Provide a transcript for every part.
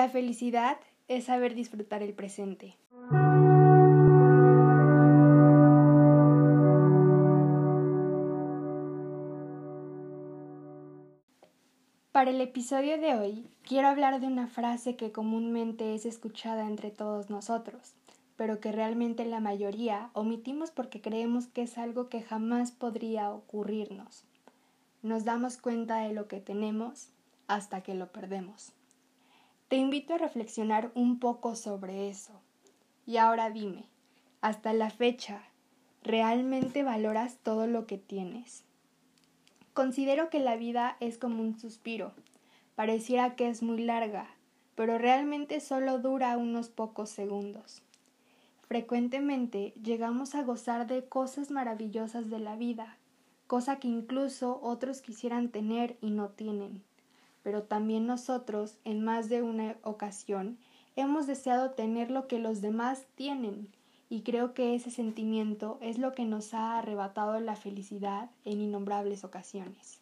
La felicidad es saber disfrutar el presente. Para el episodio de hoy quiero hablar de una frase que comúnmente es escuchada entre todos nosotros, pero que realmente la mayoría omitimos porque creemos que es algo que jamás podría ocurrirnos. Nos damos cuenta de lo que tenemos hasta que lo perdemos. Te invito a reflexionar un poco sobre eso. Y ahora dime, hasta la fecha, ¿realmente valoras todo lo que tienes? Considero que la vida es como un suspiro. Pareciera que es muy larga, pero realmente solo dura unos pocos segundos. Frecuentemente llegamos a gozar de cosas maravillosas de la vida, cosa que incluso otros quisieran tener y no tienen. Pero también nosotros, en más de una ocasión, hemos deseado tener lo que los demás tienen, y creo que ese sentimiento es lo que nos ha arrebatado la felicidad en innombrables ocasiones.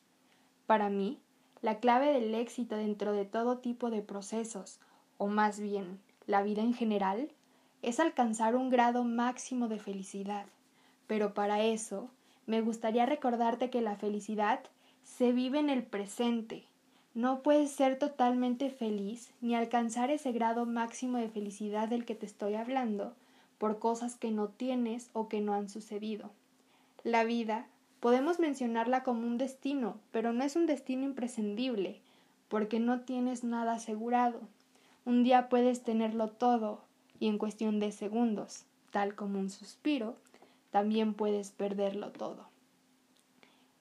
Para mí, la clave del éxito dentro de todo tipo de procesos, o más bien la vida en general, es alcanzar un grado máximo de felicidad. Pero para eso, me gustaría recordarte que la felicidad se vive en el presente. No puedes ser totalmente feliz ni alcanzar ese grado máximo de felicidad del que te estoy hablando por cosas que no tienes o que no han sucedido. La vida podemos mencionarla como un destino, pero no es un destino imprescindible, porque no tienes nada asegurado. Un día puedes tenerlo todo y en cuestión de segundos, tal como un suspiro, también puedes perderlo todo.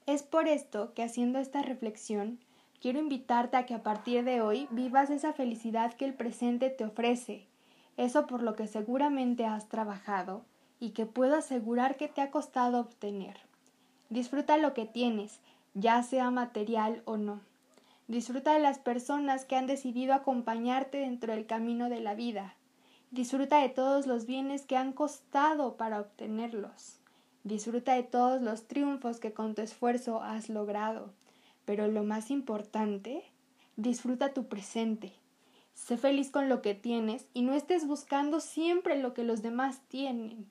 Es por esto que haciendo esta reflexión, quiero invitarte a que a partir de hoy vivas esa felicidad que el presente te ofrece eso por lo que seguramente has trabajado y que puedo asegurar que te ha costado obtener. Disfruta lo que tienes, ya sea material o no. Disfruta de las personas que han decidido acompañarte dentro del camino de la vida. Disfruta de todos los bienes que han costado para obtenerlos. Disfruta de todos los triunfos que con tu esfuerzo has logrado. Pero lo más importante, disfruta tu presente, Sé feliz con lo que tienes y no estés buscando siempre lo que los demás tienen.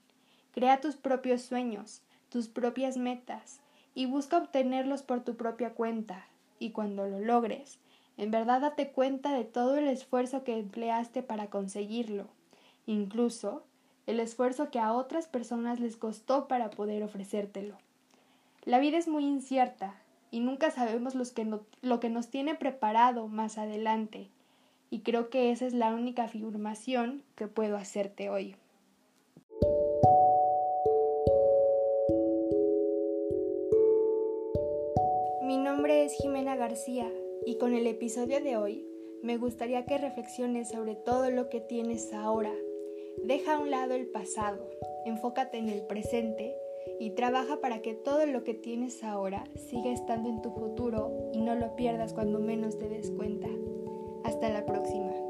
Crea tus propios sueños, tus propias metas y busca obtenerlos por tu propia cuenta. Y cuando lo logres, en verdad date cuenta de todo el esfuerzo que empleaste para conseguirlo, incluso el esfuerzo que a otras personas les costó para poder ofrecértelo. La vida es muy incierta y nunca sabemos lo que nos tiene preparado más adelante y creo que esa es la única afirmación que puedo hacerte hoy. Mi nombre es Jimena García y con el episodio de hoy me gustaría que reflexiones sobre todo lo que tienes ahora. Deja a un lado el pasado, enfócate en el presente y trabaja para que todo lo que tienes ahora siga estando en tu futuro y no lo pierdas cuando menos te des cuenta. Hasta la próxima.